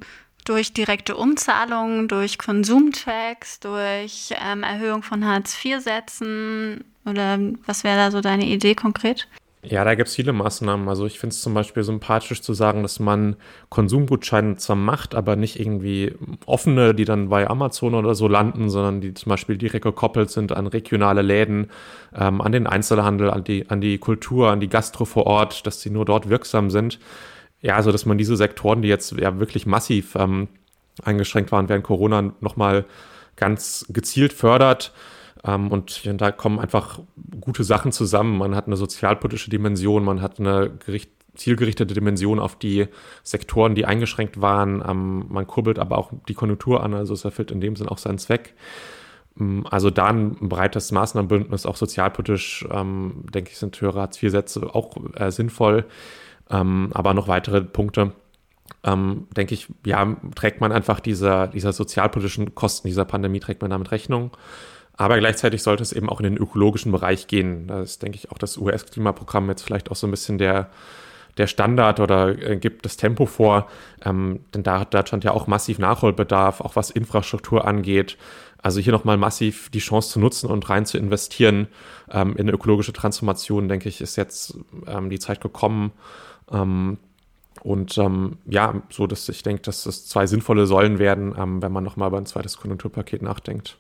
durch direkte Umzahlungen, durch Konsumtax, durch ähm, Erhöhung von Hartz-IV-Sätzen oder was wäre da so deine Idee konkret? Ja, da gibt es viele Maßnahmen. Also ich finde es zum Beispiel sympathisch zu sagen, dass man Konsumgutscheine zwar macht, aber nicht irgendwie offene, die dann bei Amazon oder so landen, sondern die zum Beispiel direkt gekoppelt sind an regionale Läden, ähm, an den Einzelhandel, an die, an die Kultur, an die Gastro vor Ort, dass sie nur dort wirksam sind. Ja, also dass man diese Sektoren, die jetzt ja wirklich massiv ähm, eingeschränkt waren während Corona, nochmal ganz gezielt fördert ähm, und da kommen einfach gute Sachen zusammen. Man hat eine sozialpolitische Dimension, man hat eine Gericht zielgerichtete Dimension auf die Sektoren, die eingeschränkt waren. Ähm, man kurbelt aber auch die Konjunktur an, also es erfüllt in dem Sinn auch seinen Zweck. Ähm, also da ein breites Maßnahmenbündnis, auch sozialpolitisch, ähm, denke ich, sind höhere Hartz-IV-Sätze auch äh, sinnvoll. Ähm, aber noch weitere Punkte ähm, denke ich, ja, trägt man einfach dieser, dieser sozialpolitischen Kosten dieser Pandemie, trägt man damit Rechnung. Aber gleichzeitig sollte es eben auch in den ökologischen Bereich gehen. Da ist, denke ich, auch das US-Klimaprogramm jetzt vielleicht auch so ein bisschen der, der Standard oder äh, gibt das Tempo vor. Ähm, denn da hat Deutschland ja auch massiv Nachholbedarf, auch was Infrastruktur angeht. Also hier nochmal massiv die Chance zu nutzen und rein zu investieren ähm, in eine ökologische Transformation, denke ich, ist jetzt ähm, die Zeit gekommen. Ähm, und ähm, ja, so dass ich denke, dass das zwei sinnvolle Säulen werden, ähm, wenn man nochmal über ein zweites Konjunkturpaket nachdenkt.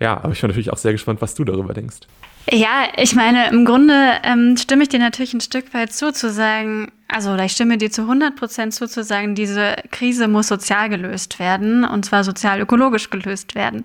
Ja, aber ich bin natürlich auch sehr gespannt, was du darüber denkst. Ja, ich meine, im Grunde ähm, stimme ich dir natürlich ein Stück weit zu, zu sagen, also oder ich stimme dir zu 100 Prozent zu, zu sagen, diese Krise muss sozial gelöst werden und zwar sozial-ökologisch gelöst werden.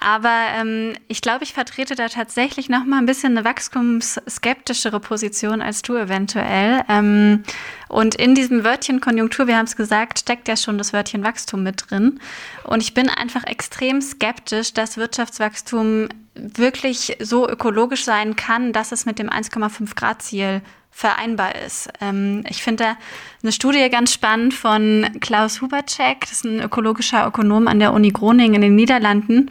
Aber ähm, ich glaube, ich vertrete da tatsächlich noch mal ein bisschen eine wachstumsskeptischere Position als du eventuell. Ähm, und in diesem Wörtchen Konjunktur, wir haben es gesagt, steckt ja schon das Wörtchen Wachstum mit drin. Und ich bin einfach extrem skeptisch, dass Wirtschaftswachstum wirklich so ökologisch sein kann, dass es mit dem 1,5 Grad Ziel vereinbar ist. Ähm, ich finde da eine Studie ganz spannend von Klaus Huberczek, das ist ein ökologischer Ökonom an der Uni Groningen in den Niederlanden.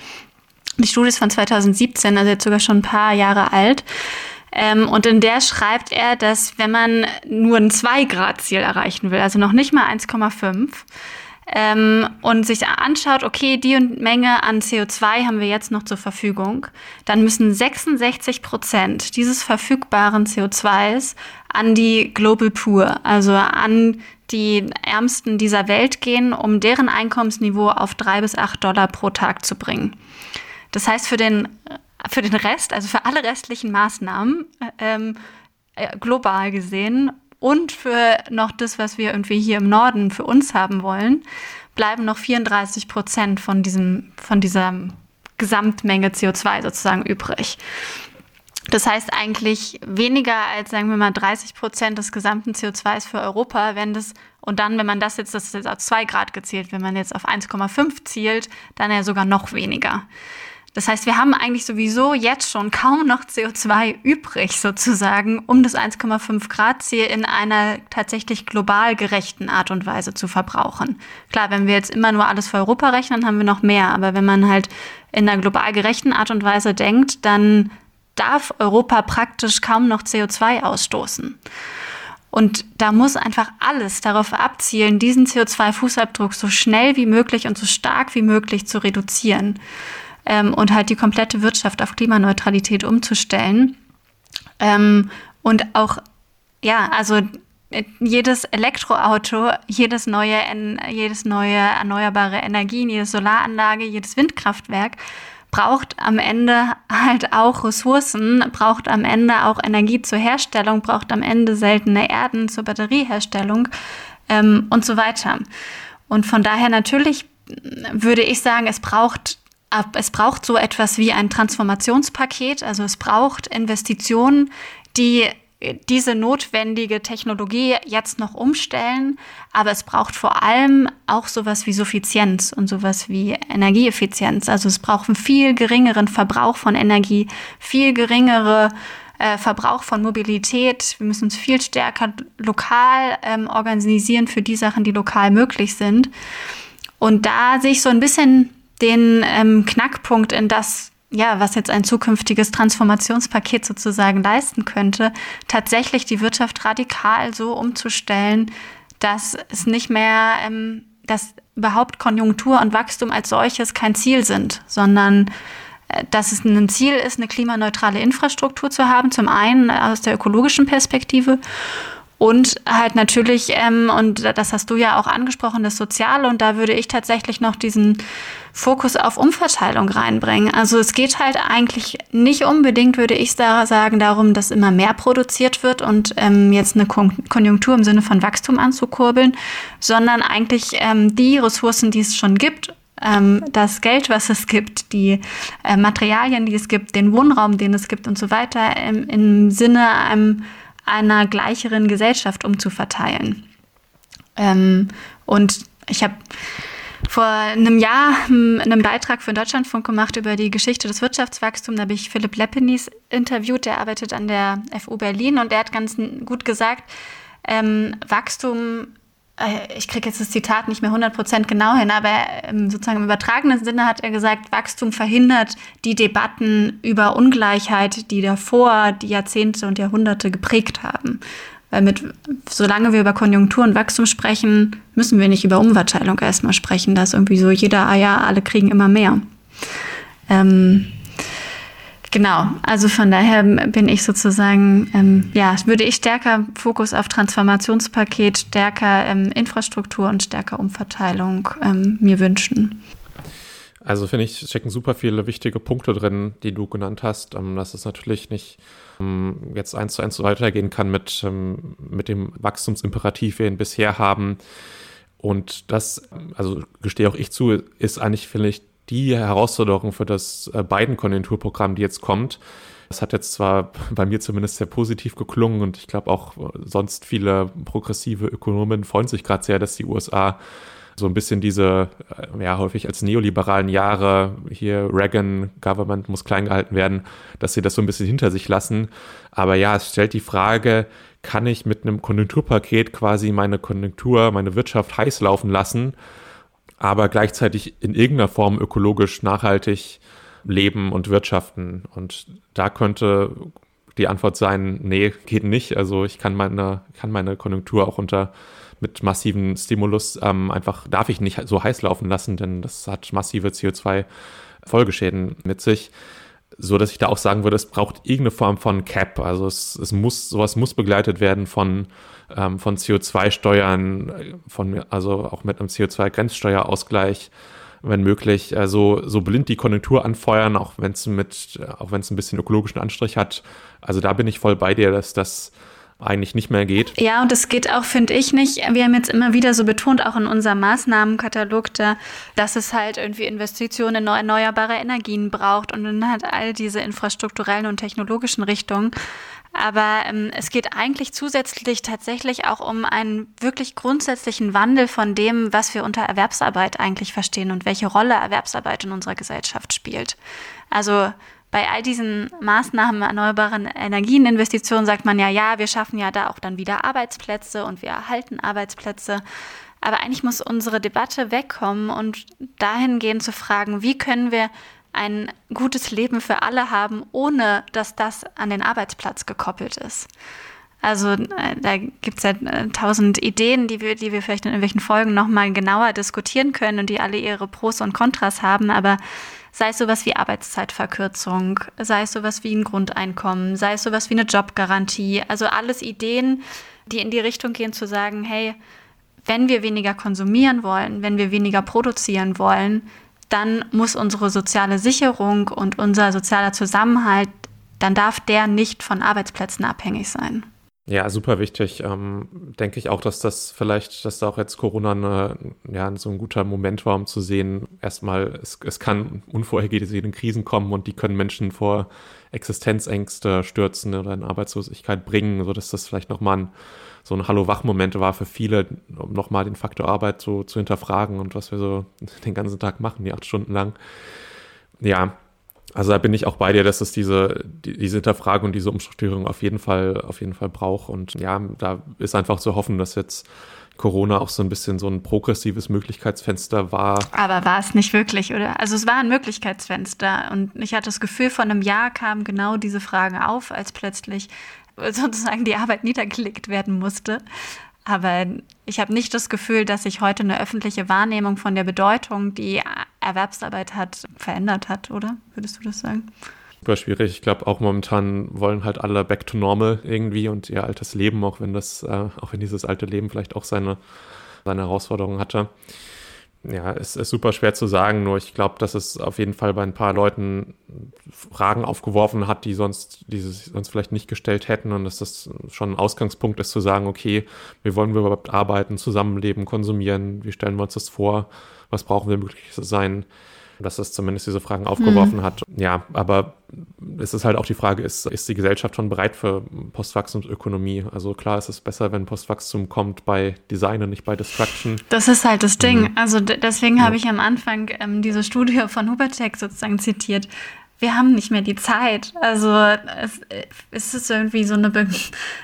Die Studie ist von 2017, also jetzt sogar schon ein paar Jahre alt. Ähm, und in der schreibt er, dass wenn man nur ein 2-Grad-Ziel erreichen will, also noch nicht mal 1,5, ähm, und sich anschaut, okay, die Menge an CO2 haben wir jetzt noch zur Verfügung, dann müssen 66 Prozent dieses verfügbaren CO2s an die Global Poor, also an die Ärmsten dieser Welt gehen, um deren Einkommensniveau auf drei bis acht Dollar pro Tag zu bringen. Das heißt, für den, für den Rest, also für alle restlichen Maßnahmen, ähm, äh, global gesehen und für noch das, was wir irgendwie hier im Norden für uns haben wollen, bleiben noch 34 Prozent von diesem, von dieser Gesamtmenge CO2 sozusagen übrig. Das heißt eigentlich weniger als, sagen wir mal, 30 Prozent des gesamten CO2s für Europa, wenn das, und dann, wenn man das jetzt, das ist jetzt auf 2 Grad gezählt, wenn man jetzt auf 1,5 zielt, dann ja sogar noch weniger. Das heißt, wir haben eigentlich sowieso jetzt schon kaum noch CO2 übrig sozusagen, um das 1,5 Grad Ziel in einer tatsächlich global gerechten Art und Weise zu verbrauchen. Klar, wenn wir jetzt immer nur alles für Europa rechnen, haben wir noch mehr. Aber wenn man halt in einer global gerechten Art und Weise denkt, dann darf Europa praktisch kaum noch CO2 ausstoßen. Und da muss einfach alles darauf abzielen, diesen CO2-Fußabdruck so schnell wie möglich und so stark wie möglich zu reduzieren ähm, und halt die komplette Wirtschaft auf Klimaneutralität umzustellen. Ähm, und auch, ja, also äh, jedes Elektroauto, jedes neue, jedes neue erneuerbare Energien, jede Solaranlage, jedes Windkraftwerk braucht am Ende halt auch Ressourcen, braucht am Ende auch Energie zur Herstellung, braucht am Ende seltene Erden zur Batterieherstellung ähm, und so weiter. Und von daher natürlich würde ich sagen, es braucht es braucht so etwas wie ein Transformationspaket, also es braucht Investitionen, die diese notwendige Technologie jetzt noch umstellen, aber es braucht vor allem auch sowas wie Suffizienz und sowas wie Energieeffizienz. Also es braucht einen viel geringeren Verbrauch von Energie, viel geringere äh, Verbrauch von Mobilität. Wir müssen uns viel stärker lokal ähm, organisieren für die Sachen, die lokal möglich sind. Und da sehe ich so ein bisschen den ähm, Knackpunkt in das, ja, was jetzt ein zukünftiges Transformationspaket sozusagen leisten könnte, tatsächlich die Wirtschaft radikal so umzustellen, dass es nicht mehr, ähm, dass überhaupt Konjunktur und Wachstum als solches kein Ziel sind, sondern äh, dass es ein Ziel ist, eine klimaneutrale Infrastruktur zu haben, zum einen aus der ökologischen Perspektive und halt natürlich, ähm, und das hast du ja auch angesprochen, das Soziale. Und da würde ich tatsächlich noch diesen Fokus auf Umverteilung reinbringen. Also es geht halt eigentlich nicht unbedingt, würde ich sagen, darum, dass immer mehr produziert wird und ähm, jetzt eine Konjunktur im Sinne von Wachstum anzukurbeln, sondern eigentlich ähm, die Ressourcen, die es schon gibt, ähm, das Geld, was es gibt, die äh, Materialien, die es gibt, den Wohnraum, den es gibt und so weiter, im, im Sinne einem einer gleicheren Gesellschaft umzuverteilen. Ähm, und ich habe vor einem Jahr einen Beitrag für Deutschlandfunk gemacht über die Geschichte des Wirtschaftswachstums. Da habe ich Philipp Leppenis interviewt, der arbeitet an der FU Berlin und der hat ganz gut gesagt, ähm, Wachstum ich kriege jetzt das Zitat nicht mehr 100% genau hin, aber ähm, sozusagen im übertragenen Sinne hat er gesagt, Wachstum verhindert die Debatten über Ungleichheit, die davor die Jahrzehnte und Jahrhunderte geprägt haben. Weil mit, solange wir über Konjunktur und Wachstum sprechen, müssen wir nicht über Umverteilung erstmal sprechen. Da ist irgendwie so jeder, ah ja, alle kriegen immer mehr. Ähm, Genau, also von daher bin ich sozusagen, ähm, ja, würde ich stärker Fokus auf Transformationspaket, stärker ähm, Infrastruktur und stärker Umverteilung ähm, mir wünschen. Also finde ich, stecken super viele wichtige Punkte drin, die du genannt hast, ähm, dass es natürlich nicht ähm, jetzt eins zu eins weitergehen kann mit, ähm, mit dem Wachstumsimperativ, wir ihn bisher haben. Und das, also gestehe auch ich zu, ist eigentlich, finde ich, die Herausforderung für das äh, Biden-Konjunkturprogramm, die jetzt kommt. Das hat jetzt zwar bei mir zumindest sehr positiv geklungen und ich glaube auch äh, sonst viele progressive Ökonomen freuen sich gerade sehr, dass die USA so ein bisschen diese, äh, ja, häufig als neoliberalen Jahre, hier Reagan, Government muss klein gehalten werden, dass sie das so ein bisschen hinter sich lassen. Aber ja, es stellt die Frage, kann ich mit einem Konjunkturpaket quasi meine Konjunktur, meine Wirtschaft heiß laufen lassen? Aber gleichzeitig in irgendeiner Form ökologisch nachhaltig leben und wirtschaften. Und da könnte die Antwort sein, nee, geht nicht. Also ich kann meine, kann meine Konjunktur auch unter mit massiven Stimulus ähm, einfach, darf ich nicht so heiß laufen lassen, denn das hat massive CO2-Folgeschäden mit sich. So dass ich da auch sagen würde, es braucht irgendeine Form von Cap. Also es, es muss, sowas muss begleitet werden von ähm, von CO2-Steuern, von, also auch mit einem CO2-Grenzsteuerausgleich, wenn möglich, also so blind die Konjunktur anfeuern, auch wenn es mit, auch wenn es ein bisschen ökologischen Anstrich hat. Also da bin ich voll bei dir, dass das eigentlich nicht mehr geht. Ja, und es geht auch, finde ich, nicht. Wir haben jetzt immer wieder so betont, auch in unserem Maßnahmenkatalog, da, dass es halt irgendwie Investitionen in erneuerbare Energien braucht und dann halt all diese infrastrukturellen und technologischen Richtungen. Aber ähm, es geht eigentlich zusätzlich tatsächlich auch um einen wirklich grundsätzlichen Wandel von dem, was wir unter Erwerbsarbeit eigentlich verstehen und welche Rolle Erwerbsarbeit in unserer Gesellschaft spielt. Also bei all diesen Maßnahmen erneuerbaren Energieninvestitionen sagt man ja, ja, wir schaffen ja da auch dann wieder Arbeitsplätze und wir erhalten Arbeitsplätze. Aber eigentlich muss unsere Debatte wegkommen und dahingehend zu fragen, wie können wir ein gutes Leben für alle haben, ohne dass das an den Arbeitsplatz gekoppelt ist. Also äh, da gibt es ja äh, tausend Ideen, die wir, die wir vielleicht in irgendwelchen Folgen nochmal genauer diskutieren können und die alle ihre Pros und Kontras haben, aber sei es sowas wie Arbeitszeitverkürzung, sei es sowas wie ein Grundeinkommen, sei es sowas wie eine Jobgarantie, also alles Ideen, die in die Richtung gehen zu sagen, hey, wenn wir weniger konsumieren wollen, wenn wir weniger produzieren wollen, dann muss unsere soziale Sicherung und unser sozialer Zusammenhalt, dann darf der nicht von Arbeitsplätzen abhängig sein. Ja, super wichtig. Ähm, denke ich auch, dass das vielleicht, dass da auch jetzt Corona eine, ja, so ein guter Moment war, um zu sehen, erstmal, es, es kann unvorhergesehene Krisen kommen und die können Menschen vor Existenzängste stürzen oder in Arbeitslosigkeit bringen, sodass das vielleicht nochmal ein so ein Hallo-Wach-Moment war für viele, um nochmal den Faktor Arbeit so zu hinterfragen und was wir so den ganzen Tag machen, die acht Stunden lang. Ja, also da bin ich auch bei dir, dass es diese, die, diese Hinterfragung und diese Umstrukturierung auf jeden Fall, auf jeden Fall braucht. Und ja, da ist einfach zu hoffen, dass jetzt Corona auch so ein bisschen so ein progressives Möglichkeitsfenster war. Aber war es nicht wirklich, oder? Also es war ein Möglichkeitsfenster und ich hatte das Gefühl, vor einem Jahr kamen genau diese Fragen auf, als plötzlich sozusagen die Arbeit niedergelegt werden musste. Aber ich habe nicht das Gefühl, dass sich heute eine öffentliche Wahrnehmung von der Bedeutung, die Erwerbsarbeit hat, verändert hat, oder? Würdest du das sagen? Super schwierig. Ich glaube, auch momentan wollen halt alle back to normal irgendwie und ihr altes Leben, auch wenn das, äh, auch wenn dieses alte Leben vielleicht auch seine, seine Herausforderungen hatte ja, es ist super schwer zu sagen, nur ich glaube, dass es auf jeden Fall bei ein paar Leuten Fragen aufgeworfen hat, die sonst, die sie sonst vielleicht nicht gestellt hätten und dass das schon ein Ausgangspunkt ist zu sagen, okay, wie wollen wir überhaupt arbeiten, zusammenleben, konsumieren, wie stellen wir uns das vor, was brauchen wir möglich zu sein, dass es zumindest diese Fragen aufgeworfen mhm. hat. Ja, aber es ist halt auch die Frage, ist, ist die Gesellschaft schon bereit für Postwachstumsökonomie? Also klar, ist es besser, wenn Postwachstum kommt bei Design und nicht bei Destruction. Das ist halt das Ding. Mhm. Also deswegen ja. habe ich am Anfang ähm, diese Studie von Hubertech sozusagen zitiert. wir haben nicht mehr die Zeit. Also es, es ist irgendwie so eine, Be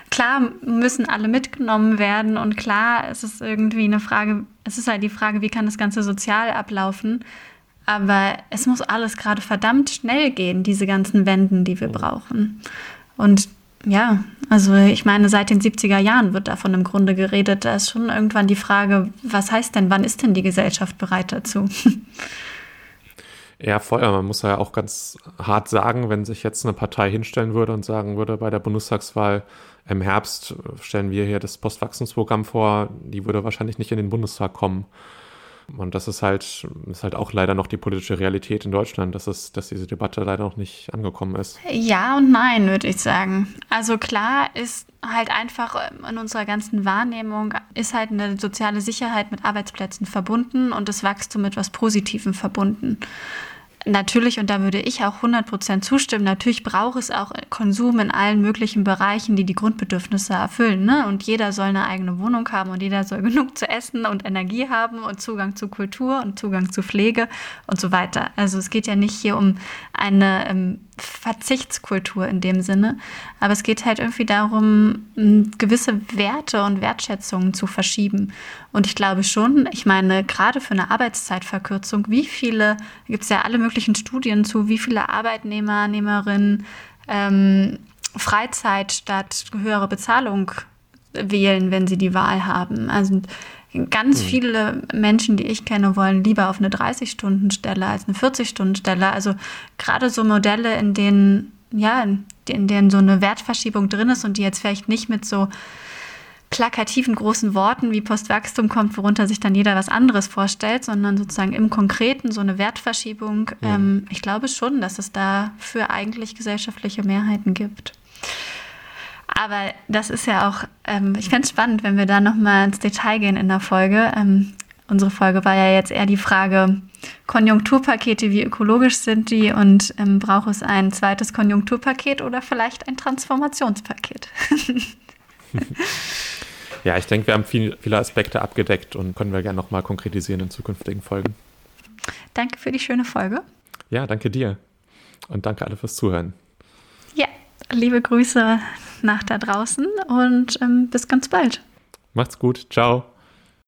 klar müssen alle mitgenommen werden und klar es ist irgendwie eine Frage, es ist halt die Frage, wie kann das Ganze sozial ablaufen. Aber es muss alles gerade verdammt schnell gehen, diese ganzen Wenden, die wir brauchen. Und ja, also ich meine, seit den 70er Jahren wird davon im Grunde geredet. Da ist schon irgendwann die Frage, was heißt denn, wann ist denn die Gesellschaft bereit dazu? Ja, voll. Man muss ja auch ganz hart sagen, wenn sich jetzt eine Partei hinstellen würde und sagen würde, bei der Bundestagswahl im Herbst stellen wir hier das Postwachstumsprogramm vor, die würde wahrscheinlich nicht in den Bundestag kommen. Und das ist halt, ist halt auch leider noch die politische Realität in Deutschland, dass, es, dass diese Debatte leider noch nicht angekommen ist. Ja und nein, würde ich sagen. Also klar ist halt einfach ähm, in unserer ganzen Wahrnehmung ist halt eine soziale Sicherheit mit Arbeitsplätzen verbunden und das Wachstum mit was Positivem verbunden. Natürlich, und da würde ich auch 100% zustimmen, natürlich braucht es auch Konsum in allen möglichen Bereichen, die die Grundbedürfnisse erfüllen. Ne? Und jeder soll eine eigene Wohnung haben und jeder soll <laughs> genug zu essen und Energie haben und Zugang zu Kultur und Zugang zu Pflege und so weiter. Also es geht ja nicht hier um eine ähm, Verzichtskultur in dem Sinne, aber es geht halt irgendwie darum, gewisse Werte und Wertschätzungen zu verschieben. Und ich glaube schon, ich meine, gerade für eine Arbeitszeitverkürzung, wie viele, gibt es ja alle möglichen Studien zu, wie viele Arbeitnehmer, Nehmerinnen ähm, Freizeit statt höhere Bezahlung wählen, wenn sie die Wahl haben. Also ganz mhm. viele Menschen, die ich kenne, wollen lieber auf eine 30-Stunden-Stelle als eine 40-Stunden-Stelle. Also gerade so Modelle, in denen, ja, in denen so eine Wertverschiebung drin ist und die jetzt vielleicht nicht mit so plakativen großen Worten wie Postwachstum kommt, worunter sich dann jeder was anderes vorstellt, sondern sozusagen im Konkreten so eine Wertverschiebung. Ja. Ähm, ich glaube schon, dass es dafür eigentlich gesellschaftliche Mehrheiten gibt. Aber das ist ja auch, ähm, ich fände es spannend, wenn wir da nochmal ins Detail gehen in der Folge. Ähm, unsere Folge war ja jetzt eher die Frage, Konjunkturpakete, wie ökologisch sind die und ähm, braucht es ein zweites Konjunkturpaket oder vielleicht ein Transformationspaket? <laughs> <laughs> Ja, ich denke, wir haben viel, viele Aspekte abgedeckt und können wir gerne nochmal konkretisieren in zukünftigen Folgen. Danke für die schöne Folge. Ja, danke dir. Und danke alle fürs Zuhören. Ja, liebe Grüße nach da draußen und ähm, bis ganz bald. Macht's gut. Ciao.